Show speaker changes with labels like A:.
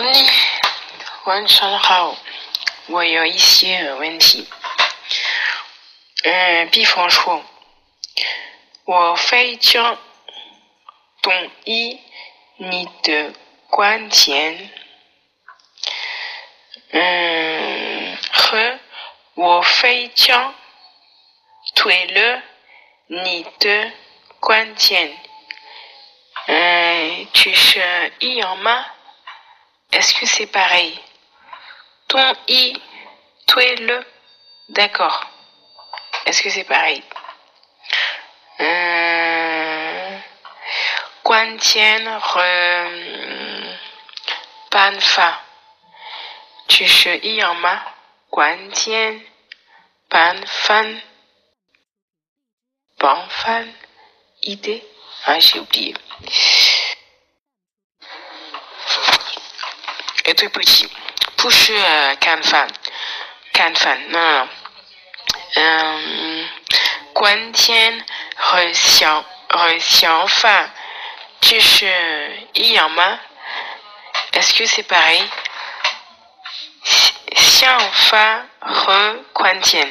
A: 你晚上好，我有一些问题。嗯，比方说，我非常同意。你的观点。嗯，和我非常推了你的观点。嗯，tu sais, 一样吗 Est-ce que c'est pareil? Ton i, tu es le. D'accord. Est-ce que c'est pareil? Euh, Quantien re. Panfa. Tu che i en ma. Quantien. Panfan. Panfan. Idée. Ah, j'ai oublié. les trucs petits. Push euh, Kanfan. Kanfan, non, non. Euh, Guantian Rexian Fan. Um, Tush uh, Iyama. Est-ce que c'est pareil? Xian fa Re Guantian.